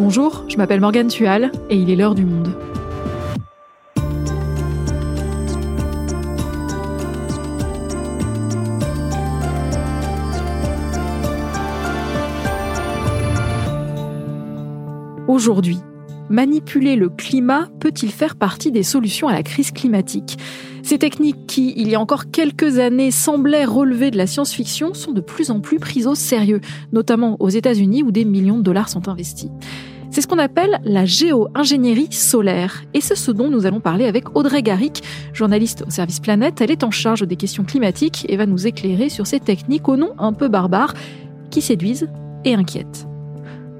Bonjour, je m'appelle Morgane Tual et il est l'heure du monde. Aujourd'hui, manipuler le climat peut-il faire partie des solutions à la crise climatique? Ces techniques qui, il y a encore quelques années, semblaient relever de la science-fiction sont de plus en plus prises au sérieux, notamment aux États-Unis où des millions de dollars sont investis. C'est ce qu'on appelle la géo-ingénierie solaire. Et c'est ce dont nous allons parler avec Audrey Garrick, journaliste au service Planète. Elle est en charge des questions climatiques et va nous éclairer sur ces techniques au nom un peu barbares qui séduisent et inquiètent.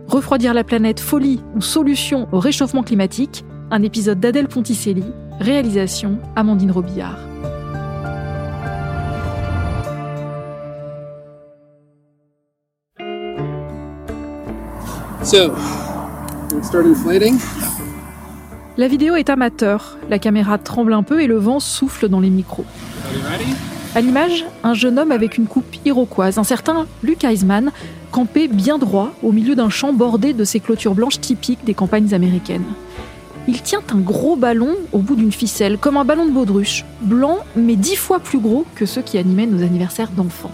Refroidir la planète, folie ou solution au réchauffement climatique, un épisode d'Adèle Ponticelli, réalisation Amandine Robillard. So. La vidéo est amateur, la caméra tremble un peu et le vent souffle dans les micros. À l'image, un jeune homme avec une coupe iroquoise, un certain Luke Eisman, campé bien droit au milieu d'un champ bordé de ces clôtures blanches typiques des campagnes américaines. Il tient un gros ballon au bout d'une ficelle, comme un ballon de baudruche, blanc mais dix fois plus gros que ceux qui animaient nos anniversaires d'enfants.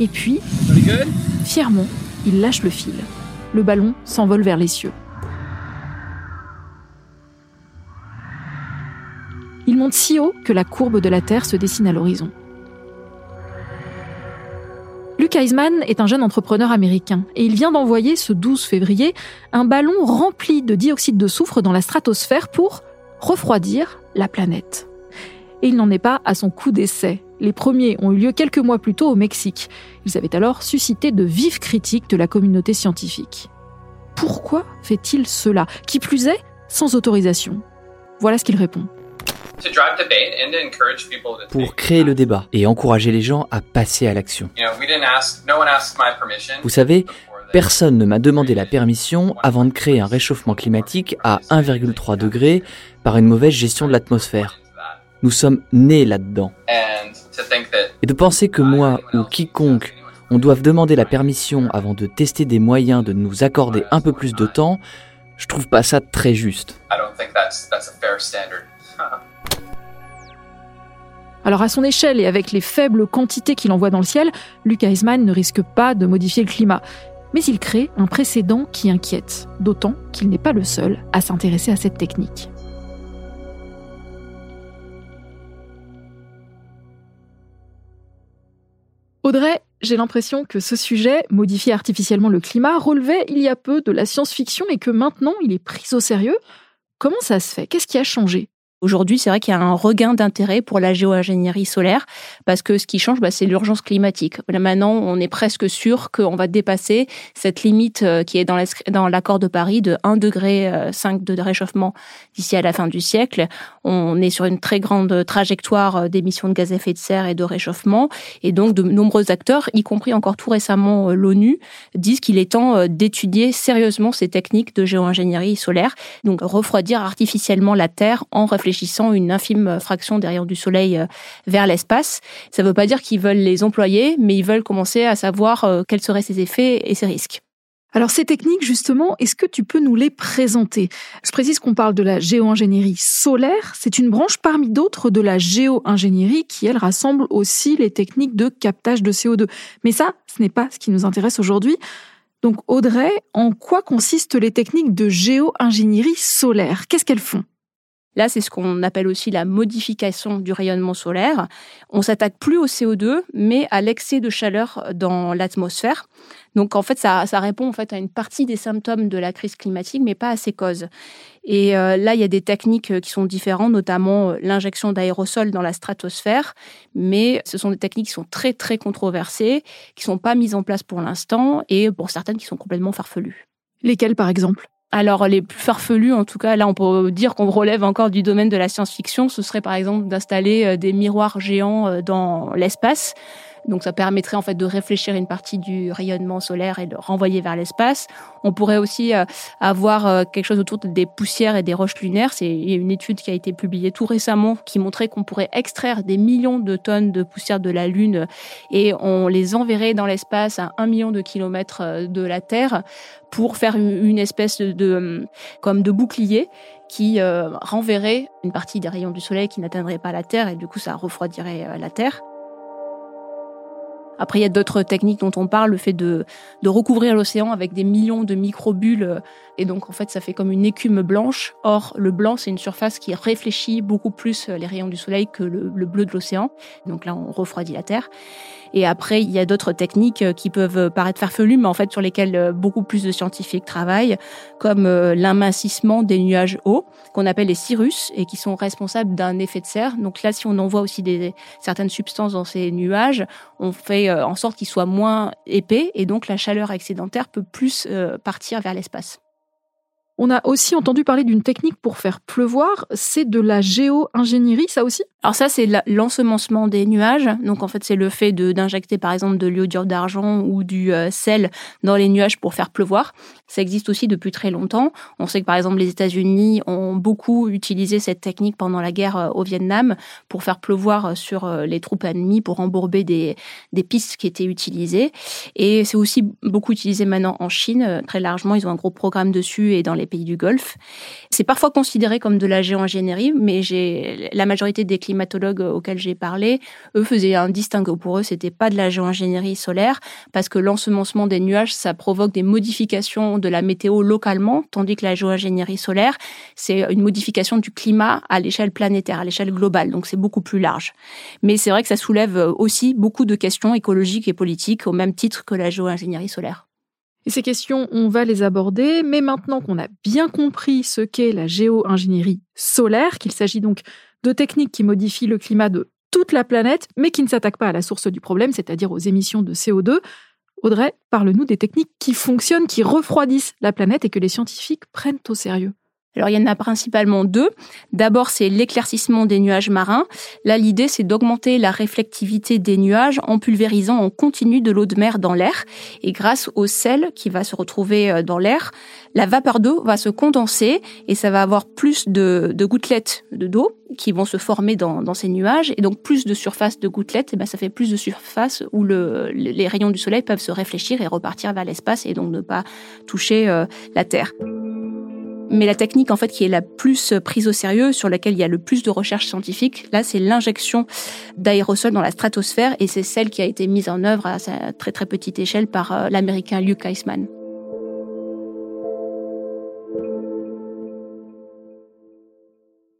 Et puis, fièrement, il lâche le fil. Le ballon s'envole vers les cieux. Il monte si haut que la courbe de la Terre se dessine à l'horizon. Luke Eisman est un jeune entrepreneur américain et il vient d'envoyer ce 12 février un ballon rempli de dioxyde de soufre dans la stratosphère pour refroidir la planète. Et il n'en est pas à son coup d'essai. Les premiers ont eu lieu quelques mois plus tôt au Mexique. Ils avaient alors suscité de vives critiques de la communauté scientifique. Pourquoi fait-il cela? Qui plus est, sans autorisation. Voilà ce qu'il répond. Pour créer le débat et encourager les gens à passer à l'action. Vous savez, personne ne m'a demandé la permission avant de créer un réchauffement climatique à 1,3 degré par une mauvaise gestion de l'atmosphère. Nous sommes nés là-dedans. Et de penser que moi ou quiconque, on doive demander la permission avant de tester des moyens de nous accorder un peu plus de temps, je trouve pas ça très juste. Alors à son échelle et avec les faibles quantités qu'il envoie dans le ciel, Luke Eisman ne risque pas de modifier le climat. Mais il crée un précédent qui inquiète, d'autant qu'il n'est pas le seul à s'intéresser à cette technique. Audrey, j'ai l'impression que ce sujet, modifier artificiellement le climat, relevait il y a peu de la science-fiction et que maintenant il est pris au sérieux. Comment ça se fait? Qu'est-ce qui a changé? Aujourd'hui, c'est vrai qu'il y a un regain d'intérêt pour la géo-ingénierie solaire parce que ce qui change, bah, c'est l'urgence climatique. maintenant, on est presque sûr qu'on va dépasser cette limite euh, qui est dans l'accord de Paris de 1,5 degré euh, de réchauffement d'ici à la fin du siècle. On est sur une très grande trajectoire euh, d'émissions de gaz à effet de serre et de réchauffement. Et donc, de nombreux acteurs, y compris encore tout récemment l'ONU, disent qu'il est temps d'étudier sérieusement ces techniques de géo-ingénierie solaire. Donc, refroidir artificiellement la Terre en réfléchissant une infime fraction derrière du Soleil euh, vers l'espace. Ça ne veut pas dire qu'ils veulent les employer, mais ils veulent commencer à savoir euh, quels seraient ses effets et ses risques. Alors ces techniques, justement, est-ce que tu peux nous les présenter? Je précise qu'on parle de la géo-ingénierie solaire. C'est une branche parmi d'autres de la géo-ingénierie qui, elle, rassemble aussi les techniques de captage de CO2. Mais ça, ce n'est pas ce qui nous intéresse aujourd'hui. Donc Audrey, en quoi consistent les techniques de géo-ingénierie solaire? Qu'est-ce qu'elles font? Là, c'est ce qu'on appelle aussi la modification du rayonnement solaire. On s'attaque plus au CO2, mais à l'excès de chaleur dans l'atmosphère. Donc, en fait, ça, répond en fait à une partie des symptômes de la crise climatique, mais pas à ses causes. Et euh, là, il y a des techniques euh, qui sont différentes, notamment euh, l'injection d'aérosols dans la stratosphère. Mais ce sont des techniques qui sont très, très controversées, qui sont pas mises en place pour l'instant, et pour certaines qui sont complètement farfelues. Lesquelles, par exemple? Alors les plus farfelus, en tout cas, là on peut dire qu'on relève encore du domaine de la science-fiction, ce serait par exemple d'installer euh, des miroirs géants euh, dans l'espace. Donc ça permettrait en fait de réfléchir une partie du rayonnement solaire et de renvoyer vers l'espace. On pourrait aussi euh, avoir euh, quelque chose autour des poussières et des roches lunaires. C'est une étude qui a été publiée tout récemment qui montrait qu'on pourrait extraire des millions de tonnes de poussière de la Lune et on les enverrait dans l'espace à un million de kilomètres euh, de la Terre pour faire une espèce de comme de bouclier qui renverrait une partie des rayons du soleil qui n'atteindraient pas la Terre et du coup ça refroidirait la Terre. Après, il y a d'autres techniques dont on parle, le fait de, recouvrir l'océan avec des millions de microbules. Et donc, en fait, ça fait comme une écume blanche. Or, le blanc, c'est une surface qui réfléchit beaucoup plus les rayons du soleil que le, le bleu de l'océan. Donc là, on refroidit la Terre. Et après, il y a d'autres techniques euh, qui peuvent euh, paraître farfelues, mais en fait sur lesquelles euh, beaucoup plus de scientifiques travaillent, comme l'amincissement des nuages hauts, qu'on appelle les cirrus, et qui sont responsables d'un effet de serre. Donc là, si on envoie aussi certaines substances dans ces nuages, on fait en sorte qu'ils soient moins épais, et donc la chaleur excédentaire peut plus partir vers l'espace. On a aussi entendu parler d'une technique pour faire pleuvoir, c'est de la géo-ingénierie, ça aussi? Alors ça, c'est l'ensemencement des nuages. Donc en fait, c'est le fait d'injecter par exemple de l'iodure d'argent ou du euh, sel dans les nuages pour faire pleuvoir. Ça existe aussi depuis très longtemps. On sait que par exemple les États-Unis ont beaucoup utilisé cette technique pendant la guerre euh, au Vietnam pour faire pleuvoir euh, sur les troupes ennemies, pour embourber des, des pistes qui étaient utilisées. Et c'est aussi beaucoup utilisé maintenant en Chine, très largement. Ils ont un gros programme dessus et dans les pays du Golfe. C'est parfois considéré comme de la géo-ingénierie, mais la majorité des climatologues auxquels j'ai parlé, eux faisaient un distinguo. Pour eux, c'était pas de la géo-ingénierie solaire parce que l'ensemencement des nuages, ça provoque des modifications de la météo localement, tandis que la géo-ingénierie solaire, c'est une modification du climat à l'échelle planétaire, à l'échelle globale. Donc c'est beaucoup plus large. Mais c'est vrai que ça soulève aussi beaucoup de questions écologiques et politiques au même titre que la géo-ingénierie solaire. Et ces questions, on va les aborder, mais maintenant qu'on a bien compris ce qu'est la géo-ingénierie solaire, qu'il s'agit donc de techniques qui modifient le climat de toute la planète, mais qui ne s'attaquent pas à la source du problème, c'est-à-dire aux émissions de CO2, Audrey, parle-nous des techniques qui fonctionnent, qui refroidissent la planète et que les scientifiques prennent au sérieux. Alors il y en a principalement deux. D'abord, c'est l'éclaircissement des nuages marins. Là, l'idée, c'est d'augmenter la réflectivité des nuages en pulvérisant en continu de l'eau de mer dans l'air. Et grâce au sel qui va se retrouver euh, dans l'air, la vapeur d'eau va se condenser et ça va avoir plus de, gouttelettes d'eau qui vont se former dans, ces nuages. Et donc plus de surface de gouttelettes, et eh ben, ça fait plus de surface où le, les rayons du soleil peuvent se réfléchir et repartir vers l'espace et donc ne pas toucher euh, la Terre. Mais la technique en fait qui est la plus prise au sérieux, sur laquelle il y a le plus de recherches scientifiques, là c'est l'injection d'aérosols dans la stratosphère et c'est celle qui a été mise en œuvre à sa très très petite échelle par euh, l'américain Luke Eisman.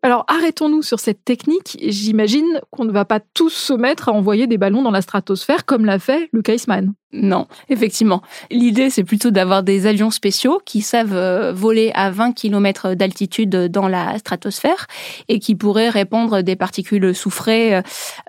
Alors arrêtons-nous sur cette technique. J'imagine qu'on ne va pas tous se mettre à envoyer des ballons dans la stratosphère comme l'a fait Luke Eisman. Non, effectivement. L'idée, c'est plutôt d'avoir des avions spéciaux qui savent euh, voler à 20 km d'altitude dans la stratosphère et qui pourraient répandre des particules soufrées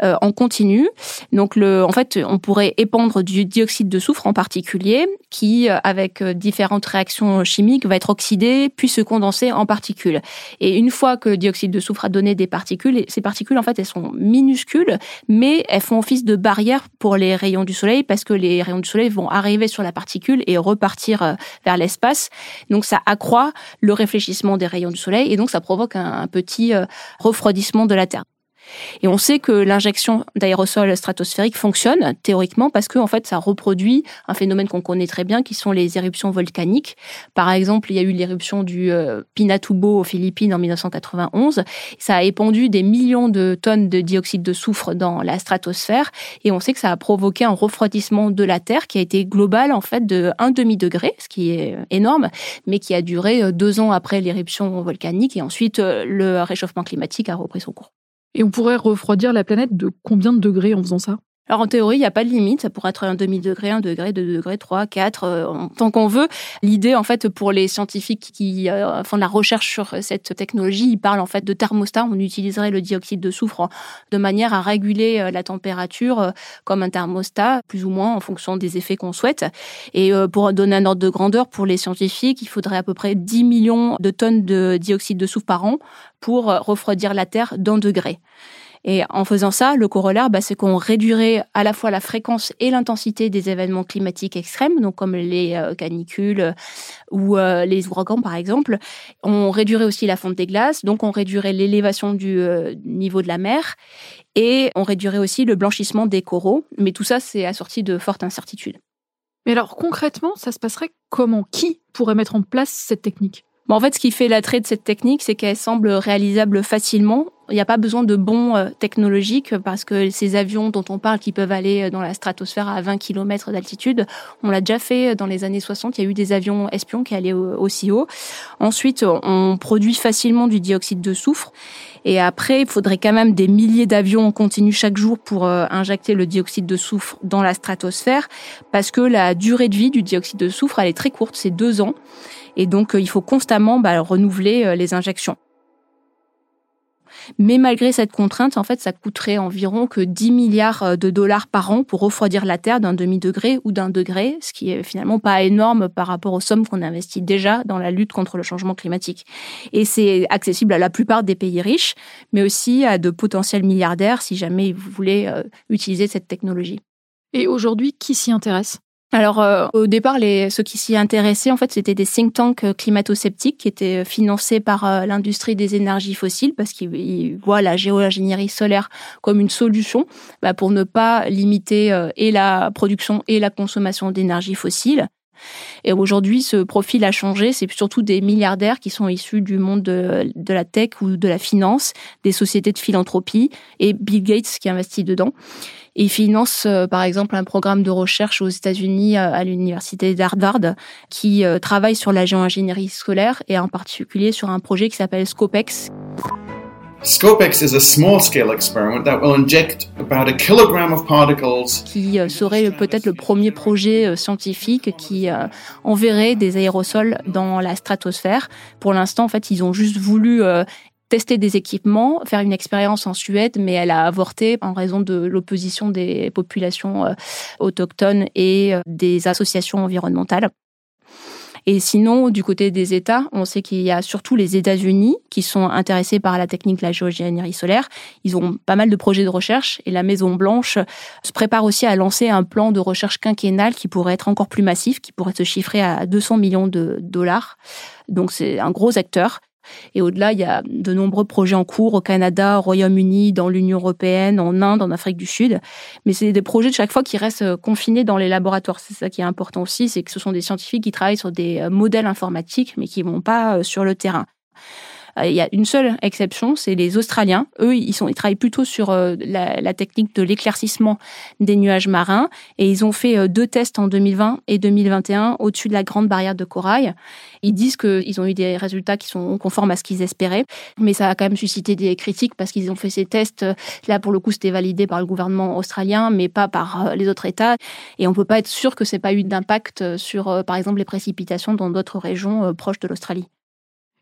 euh, en continu. Donc, le, en fait, on pourrait épandre du dioxyde de soufre en particulier qui, euh, avec différentes réactions chimiques, va être oxydé puis se condenser en particules. Et une fois que le dioxyde de soufre a donné des particules, ces particules, en fait, elles sont minuscules, mais elles font office de barrière pour les rayons du soleil parce que les rayons du soleil vont arriver sur la particule et repartir euh, vers l'espace. Donc ça accroît le réfléchissement des rayons du soleil et donc ça provoque un, petit euh, refroidissement de la Terre. Et on sait que l'injection d'aérosols stratosphériques fonctionne théoriquement parce que en fait ça reproduit un phénomène qu'on connaît très bien qui sont les éruptions volcaniques. Par exemple, il y a eu l'éruption du euh, Pinatubo aux Philippines en 1991. Ça a épandu des millions de tonnes de dioxyde de soufre dans la stratosphère et on sait que ça a provoqué un refroidissement de la Terre qui a été global en fait de un demi degré, ce qui est énorme, mais qui a duré euh, deux ans après l'éruption volcanique et ensuite euh, le réchauffement climatique a repris son cours. Et on pourrait refroidir la planète de combien de degrés en faisant ça? Alors en théorie, il n'y a pas de limite, ça pourrait être un demi-degré, un degré, deux degrés, trois, quatre, euh, tant qu'on veut. L'idée, en fait, pour les scientifiques qui euh, font de la recherche sur cette technologie, ils parlent en fait de thermostat. On utiliserait le dioxyde de soufre de manière à réguler euh, la température comme un thermostat, plus ou moins en fonction des effets qu'on souhaite. Et pour donner un ordre de grandeur, pour les scientifiques, il faudrait à peu près 10 millions de tonnes de dioxyde de soufre par an pour refroidir la Terre d'un degré. Et en faisant ça, le corollaire, bah, c'est qu'on réduirait à la fois la fréquence et l'intensité des événements climatiques extrêmes, donc comme les euh, canicules euh, ou euh, les ouragans par exemple. On réduirait aussi la fonte des glaces, donc on réduirait l'élévation du niveau de la mer et on réduirait aussi le blanchissement des coraux. Mais tout ça, c'est assorti de fortes incertitudes. Mais alors concrètement, ça se passerait comment? Qui pourrait mettre en place cette technique? En fait, ce qui fait l'attrait de cette technique, c'est qu'elle semble réalisable facilement. Il n'y a pas besoin de bons euh, technologiques parce que ces avions dont on parle qui peuvent aller euh, dans la stratosphère à 20 km d'altitude, on l'a déjà fait euh, dans les années 60. Il y a eu des avions espions qui allaient aussi haut. Ensuite, on produit facilement du dioxyde de soufre. Et après, il faudrait quand même des milliers d'avions en continu chaque jour pour injecter le dioxyde de soufre dans la stratosphère parce que la durée de vie du dioxyde de soufre, elle est très courte, c'est deux ans. Et donc, il faut constamment bah, renouveler les injections. Mais malgré cette contrainte, en fait, ça coûterait environ que 10 milliards euh, de dollars par an pour refroidir la Terre d'un demi-degré ou d'un degré, ce qui est finalement pas énorme par rapport aux sommes qu'on investit déjà dans la lutte contre le changement climatique. Et c'est accessible à la plupart des pays riches, mais aussi à de potentiels milliardaires si jamais vous voulez utiliser cette technologie. Et aujourd'hui, qui s'y intéresse? Alors euh, au départ, les, ceux qui s'y intéressaient, en fait, c'était des think tanks euh, climato-sceptiques qui étaient financés par euh, l'industrie des énergies fossiles parce qu'ils voient la géo-ingénierie solaire comme une solution bah, pour ne pas limiter et la production et la consommation d'énergie fossile. Et aujourd'hui, ce profil a changé. C'est surtout des milliardaires qui sont issus du monde de, de, la tech ou de la finance, des sociétés de philanthropie et Bill Gates qui investit dedans. Il finance euh, par exemple un programme de recherche aux États-Unis euh, à l'université d'Harvard qui euh, travaille sur la géo-ingénierie scolaire et en particulier sur un projet qui s'appelle Scopex. Scopex is a small scale experiment that will inject about a kilogram of particles. Qui serait peut-être le premier projet scientifique qui enverrait des aérosols dans la stratosphère. Pour l'instant, en fait, ils ont juste voulu tester des équipements, faire une expérience en Suède, mais elle a avorté en raison de l'opposition des populations euh, autochtones et euh, des associations environnementales. Et sinon, du côté des États, on sait qu'il y a surtout les États-Unis qui sont intéressés par la technique de la géogénierie solaire. Ils ont pas mal de projets de recherche et la Maison Blanche se prépare aussi à lancer un plan de recherche quinquennal qui pourrait être encore plus massif, qui pourrait se chiffrer à 200 millions de dollars. Donc c'est un gros acteur. Et au-delà, il y a de nombreux projets en cours au Canada, au Royaume-Uni, dans l'Union européenne, en Inde, en Afrique du Sud. Mais c'est des projets de chaque fois qui restent euh, confinés dans les laboratoires. C'est ça qui est important aussi, c'est que ce sont des scientifiques qui travaillent sur des euh, modèles informatiques, mais qui vont pas euh, sur le terrain. Euh, il y a une seule exception, c'est les Australiens. Eux, ils, sont, ils travaillent plutôt sur euh, la, technique de l'éclaircissement des nuages marins et ils ont fait euh, deux tests en 2020 et 2021 au-dessus de la grande barrière de corail. Ils disent qu'ils ont eu des résultats qui sont conformes à ce qu'ils espéraient, mais ça a quand même suscité des critiques parce qu'ils ont fait ces tests. Là, pour le coup, c'était validé par le gouvernement australien, mais pas par les autres États. Et on peut pas être sûr que c'est pas eu d'impact sur, par exemple, les précipitations dans d'autres régions proches de l'Australie.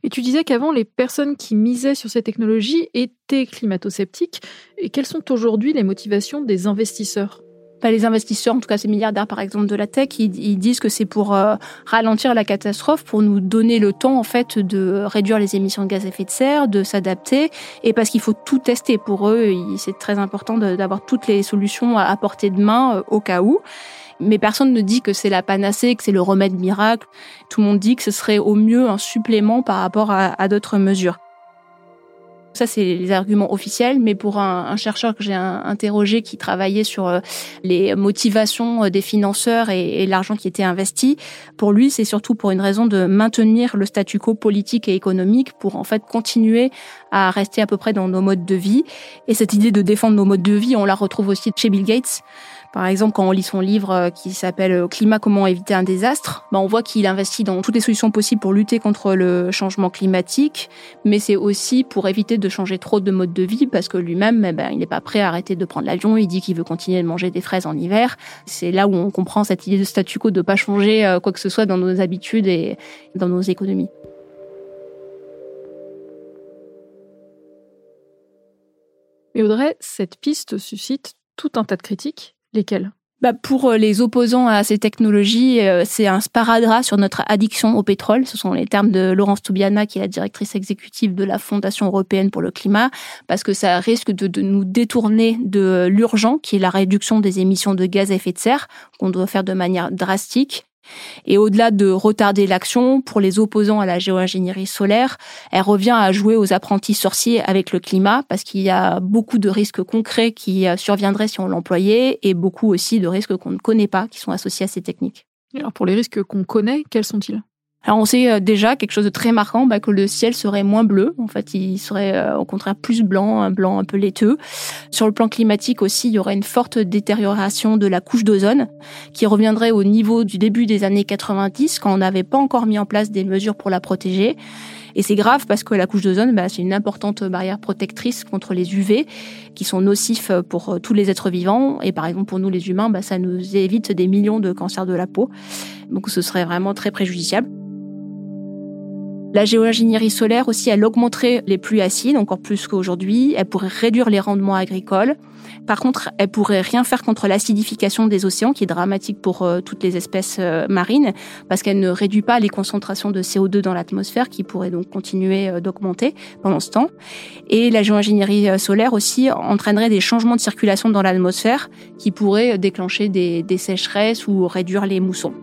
Et tu disais qu'avant, les personnes qui misaient sur ces technologies étaient climato-sceptiques. Et quelles sont aujourd'hui les motivations des investisseurs? Bah, les investisseurs, en tout cas ces milliardaires par exemple de la tech, ils, disent que c'est pour euh, ralentir la catastrophe, pour nous donner le temps en fait de réduire les émissions de gaz à effet de serre, de s'adapter, et parce qu'il faut tout tester pour eux. C'est très important d'avoir toutes les solutions à portée de main euh, au cas où mais personne ne dit que c'est la panacée, que c'est le remède miracle. Tout le monde dit que ce serait au mieux un supplément par rapport à, d'autres mesures. Ça, c'est les arguments officiels, mais pour un, chercheur que j'ai interrogé qui travaillait sur euh, les motivations euh, des financeurs et, l'argent qui était investi, pour lui, c'est surtout pour une raison de maintenir le statu quo politique et économique pour en fait continuer à rester à peu près dans nos modes de vie. Et cette idée de défendre nos modes de vie, on la retrouve aussi chez Bill Gates. Par exemple, quand on lit son livre euh, qui s'appelle euh, Climat, comment éviter un désastre, ben on voit qu'il investit dans toutes les solutions possibles pour lutter contre le changement climatique, mais c'est aussi pour éviter de changer trop de mode de vie parce que lui-même, eh ben, il n'est pas prêt à arrêter de prendre l'avion. Il dit qu'il veut continuer de manger des fraises en hiver. C'est là où on comprend cette idée de statu quo de pas changer euh, quoi que ce soit dans nos habitudes et dans nos économies. Mais Audrey, cette piste suscite tout un tas de critiques Lesquels? Bah pour euh, les opposants à ces technologies, euh, c'est un sparadrap sur notre addiction au pétrole. Ce sont les termes de Laurence Toubiana, qui est la directrice exécutive de la Fondation européenne pour le climat, parce que ça risque de, de nous détourner de l'urgent, qui est la réduction des émissions de gaz à effet de serre, qu'on doit faire de manière drastique. Et au-delà de retarder l'action, pour les opposants à la géo-ingénierie solaire, elle revient à jouer aux apprentis sorciers avec le climat, parce qu'il y a beaucoup de risques concrets qui euh, surviendraient si on l'employait, et beaucoup aussi de risques qu'on ne connaît pas, qui sont associés à ces techniques. Alors pour les risques qu'on connaît, quels sont-ils? Alors on sait euh, déjà quelque chose de très marquant, bah, que le ciel serait moins bleu. En fait, il serait euh, au contraire plus blanc, un blanc un peu laiteux. Sur le plan climatique aussi, il y aurait une forte détérioration de la couche d'ozone qui reviendrait au niveau du début des années 90 quand on n'avait pas encore mis en place des mesures pour la protéger. Et c'est grave parce que la couche d'ozone, bah, c'est une importante barrière protectrice contre les UV qui sont nocifs pour euh, tous les êtres vivants. Et par exemple, pour nous les humains, bah, ça nous évite des millions de cancers de la peau. Donc ce serait vraiment très préjudiciable. La géo-ingénierie solaire aussi, elle augmenterait les pluies acides encore plus qu'aujourd'hui. Elle pourrait réduire les rendements agricoles. Par contre, elle pourrait rien faire contre l'acidification des océans, qui est dramatique pour euh, toutes les espèces euh, marines, parce qu'elle ne réduit pas les concentrations de CO2 dans l'atmosphère, qui pourraient donc continuer euh, d'augmenter pendant ce temps. Et la géo-ingénierie solaire aussi entraînerait des changements de circulation dans l'atmosphère, qui pourraient déclencher des, des sécheresses ou réduire les moussons.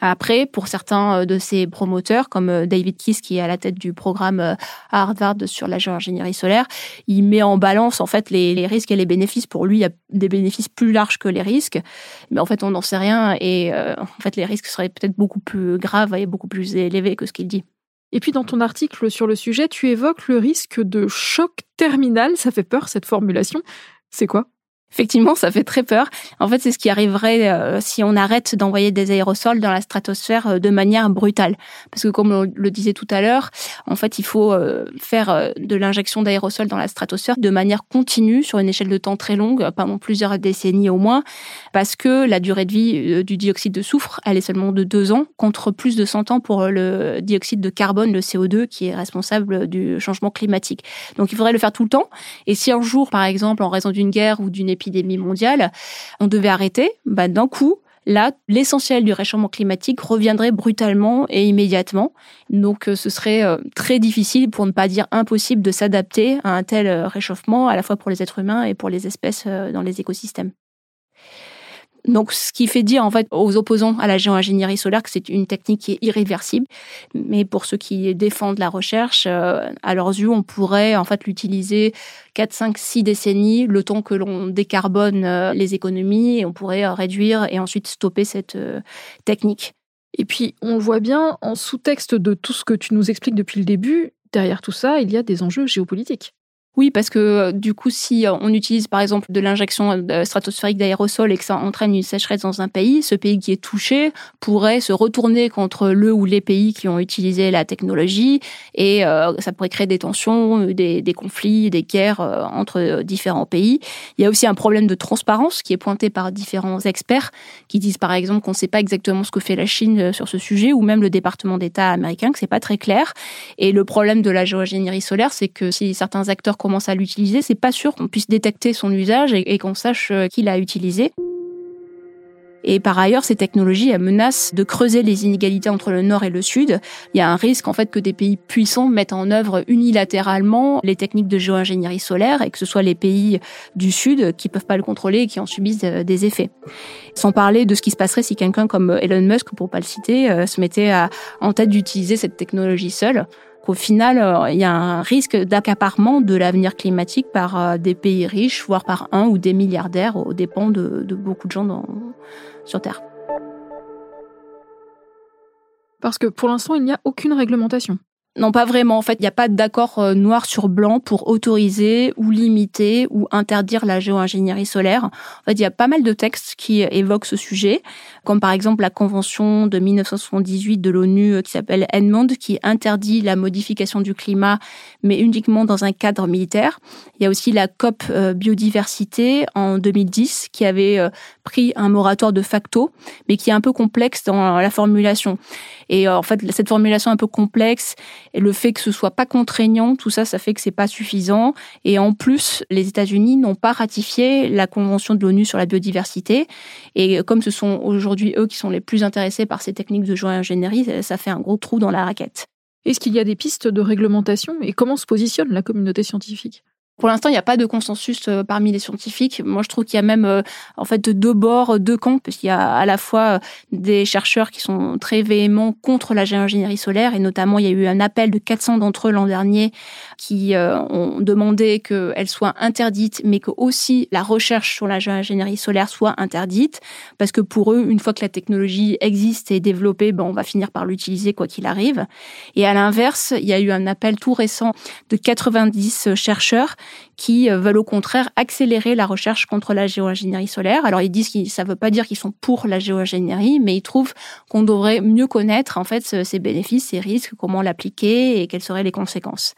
Après, pour certains euh, de ces promoteurs, comme euh, David Kiss, qui est à la tête du programme euh, à Harvard sur la géo-ingénierie solaire, il met en balance en fait les, risques et les bénéfices. Pour lui, il y a des bénéfices plus larges que les risques, mais en fait, on n'en sait rien et en fait, les risques seraient peut-être beaucoup plus graves et beaucoup plus élevés que ce qu'il dit. Et puis dans ton article sur le sujet, tu évoques le risque de choc terminal. Ça fait peur cette formulation. C'est quoi? Effectivement, ça fait très peur. En fait, c'est ce qui arriverait euh, si on arrête d'envoyer des aérosols dans la stratosphère euh, de manière brutale. Parce que comme on le disait tout à l'heure, en fait, il faut euh, faire de l'injection d'aérosols dans la stratosphère de manière continue sur une échelle de temps très longue, pendant plusieurs décennies au moins, parce que la durée de vie du dioxyde de soufre, elle est seulement de deux ans, contre plus de 100 ans pour le dioxyde de carbone, le CO2, qui est responsable du changement climatique. Donc, il faudrait le faire tout le temps. Et si un jour, par exemple, en raison d'une guerre ou d'une épidémie mondiale, on devait arrêter, bah, d'un coup, là, l'essentiel du réchauffement climatique reviendrait brutalement et immédiatement. Donc, euh, ce serait euh, très difficile, pour ne pas dire impossible, de s'adapter à un tel euh, réchauffement, à la fois pour les êtres humains et pour les espèces dans les écosystèmes. Donc, ce qui fait dire en fait aux opposants à la géo-ingénierie solaire que c'est une technique qui est irréversible. Mais pour ceux qui défendent la recherche, euh, à leurs yeux, on pourrait en fait l'utiliser 4, 5, 6 décennies, le temps que l'on décarbone euh, les économies, et on pourrait euh, réduire et ensuite stopper cette technique. Et puis, on le voit bien en sous-texte de tout ce que tu nous expliques depuis le début, derrière tout ça, il y a des enjeux géopolitiques. Oui, parce que euh, du coup, si euh, on utilise par exemple de l'injection euh, stratosphérique d'aérosol et que ça entraîne une sécheresse dans un pays, ce pays qui est touché pourrait se retourner contre le ou les pays qui ont utilisé la technologie et ça pourrait créer des tensions, des, conflits, des guerres entre différents pays. Il y a aussi un problème de transparence qui est pointé par différents experts qui disent par exemple qu'on ne sait pas exactement ce que fait la Chine sur ce sujet ou même le département d'État américain que c'est pas très clair. Et le problème de la géoingénierie solaire, c'est que si certains acteurs commence à l'utiliser, c'est pas sûr qu'on puisse détecter son usage et, qu'on sache euh, qui l'a utilisé. Et par ailleurs, ces technologies elles menacent de creuser les inégalités entre le Nord et le Sud. Il y a un risque en fait que des pays puissants mettent en œuvre unilatéralement les techniques de géo-ingénierie solaire et que ce soit les pays du Sud qui peuvent pas le contrôler et qui en subissent euh, des effets. Sans parler de ce qui se passerait si quelqu'un comme Elon Musk, pour pas le citer, euh, se mettait à, en tête d'utiliser cette technologie seule qu'au final, euh, il y a un risque d'accaparement de l'avenir climatique par euh, des pays riches, voire par un ou des milliardaires, aux dépens de, beaucoup de gens sur Terre. Parce que pour l'instant, il n'y a aucune réglementation. Non, pas vraiment. En fait, il n'y a pas d'accord euh, noir sur blanc pour autoriser ou limiter ou interdire la géo-ingénierie solaire. En fait, il y a pas mal de textes qui évoquent ce sujet, comme par exemple la Convention de 1978 de l'ONU euh, qui s'appelle Edmond, qui interdit la modification du climat, mais uniquement dans un cadre militaire. Il y a aussi la COP euh, biodiversité en 2010 qui avait pris un moratoire de facto, mais qui est un peu complexe dans la formulation. Et en fait, cette formulation un peu complexe, Et le fait que ce soit pas contraignant, tout ça, ça fait que c'est pas suffisant. Et en plus, les États-Unis n'ont pas ratifié la Convention de l'ONU sur la biodiversité. Et comme ce sont aujourd'hui eux qui sont les plus intéressés par ces techniques de géo-ingénierie, ça fait un gros trou dans la raquette. Est-ce qu'il y a des pistes de réglementation et comment se positionne la communauté scientifique? Pour l'instant, il n'y a pas de consensus euh, parmi les scientifiques. Moi, je trouve qu'il y a même euh, en fait deux bords, deux camps, parce qu'il y a à la fois euh, des chercheurs qui sont très véhéments contre la géo-ingénierie solaire, et notamment il y a eu un appel de 400 d'entre eux l'an dernier qui ont demandé qu'elle soit interdite, mais que aussi la recherche sur la géo-ingénierie solaire soit interdite, parce que pour eux, une fois que la technologie existe et est développée, ben, on va finir par l'utiliser quoi qu'il arrive. Et à l'inverse, il y a eu un appel tout récent de 90 chercheurs qui euh, veulent au contraire accélérer la recherche contre la géo-ingénierie solaire. Alors ils disent que ça ne veut pas dire qu'ils sont pour la géo-ingénierie, mais ils trouvent qu'on devrait mieux connaître en fait ses bénéfices, ses risques, comment l'appliquer et quelles seraient les conséquences.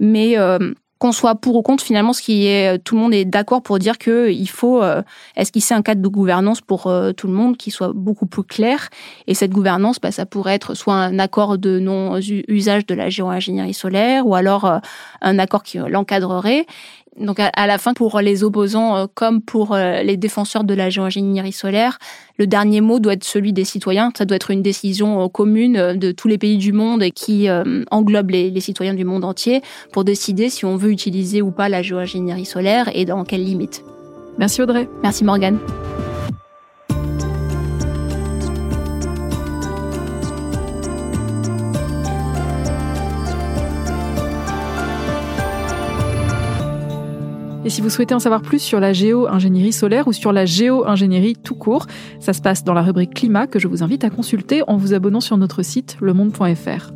Mais euh, qu'on soit pour ou contre, finalement, ce qui est, euh, tout le monde est d'accord pour dire que il faut euh, esquisser un cadre de gouvernance pour euh, tout le monde qui soit beaucoup plus clair. Et cette gouvernance, bah, ça pourrait être soit un accord de non-usage de la géo-ingénierie solaire, ou alors un accord qui l'encadrerait. Donc à, la fin, pour les opposants euh, comme pour euh, les défenseurs de la géo-ingénierie solaire, le dernier mot doit être celui des citoyens. Ça doit être une décision euh, commune de tous les pays du monde et qui englobe les, les, citoyens du monde entier pour décider si on veut utiliser ou pas la géo-ingénierie solaire et dans quelles limites. Merci Audrey. Merci Morgane. Et si vous souhaitez en savoir plus sur la géo-ingénierie solaire ou sur la géo-ingénierie tout court, ça se passe dans la rubrique climat que je vous invite à consulter en vous abonnant sur notre site lemonde.fr.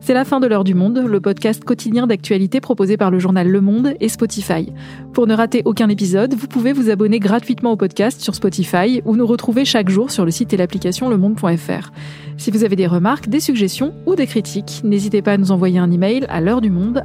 C'est la fin de l'heure du monde, le podcast quotidien d'actualité proposé par le journal Le Monde et Spotify. Pour ne rater aucun épisode, vous pouvez vous abonner gratuitement au podcast sur Spotify ou nous retrouver chaque jour sur le site et l'application lemonde.fr. Si vous avez des remarques, des suggestions ou des critiques, n'hésitez pas à nous envoyer un email à l'heure du monde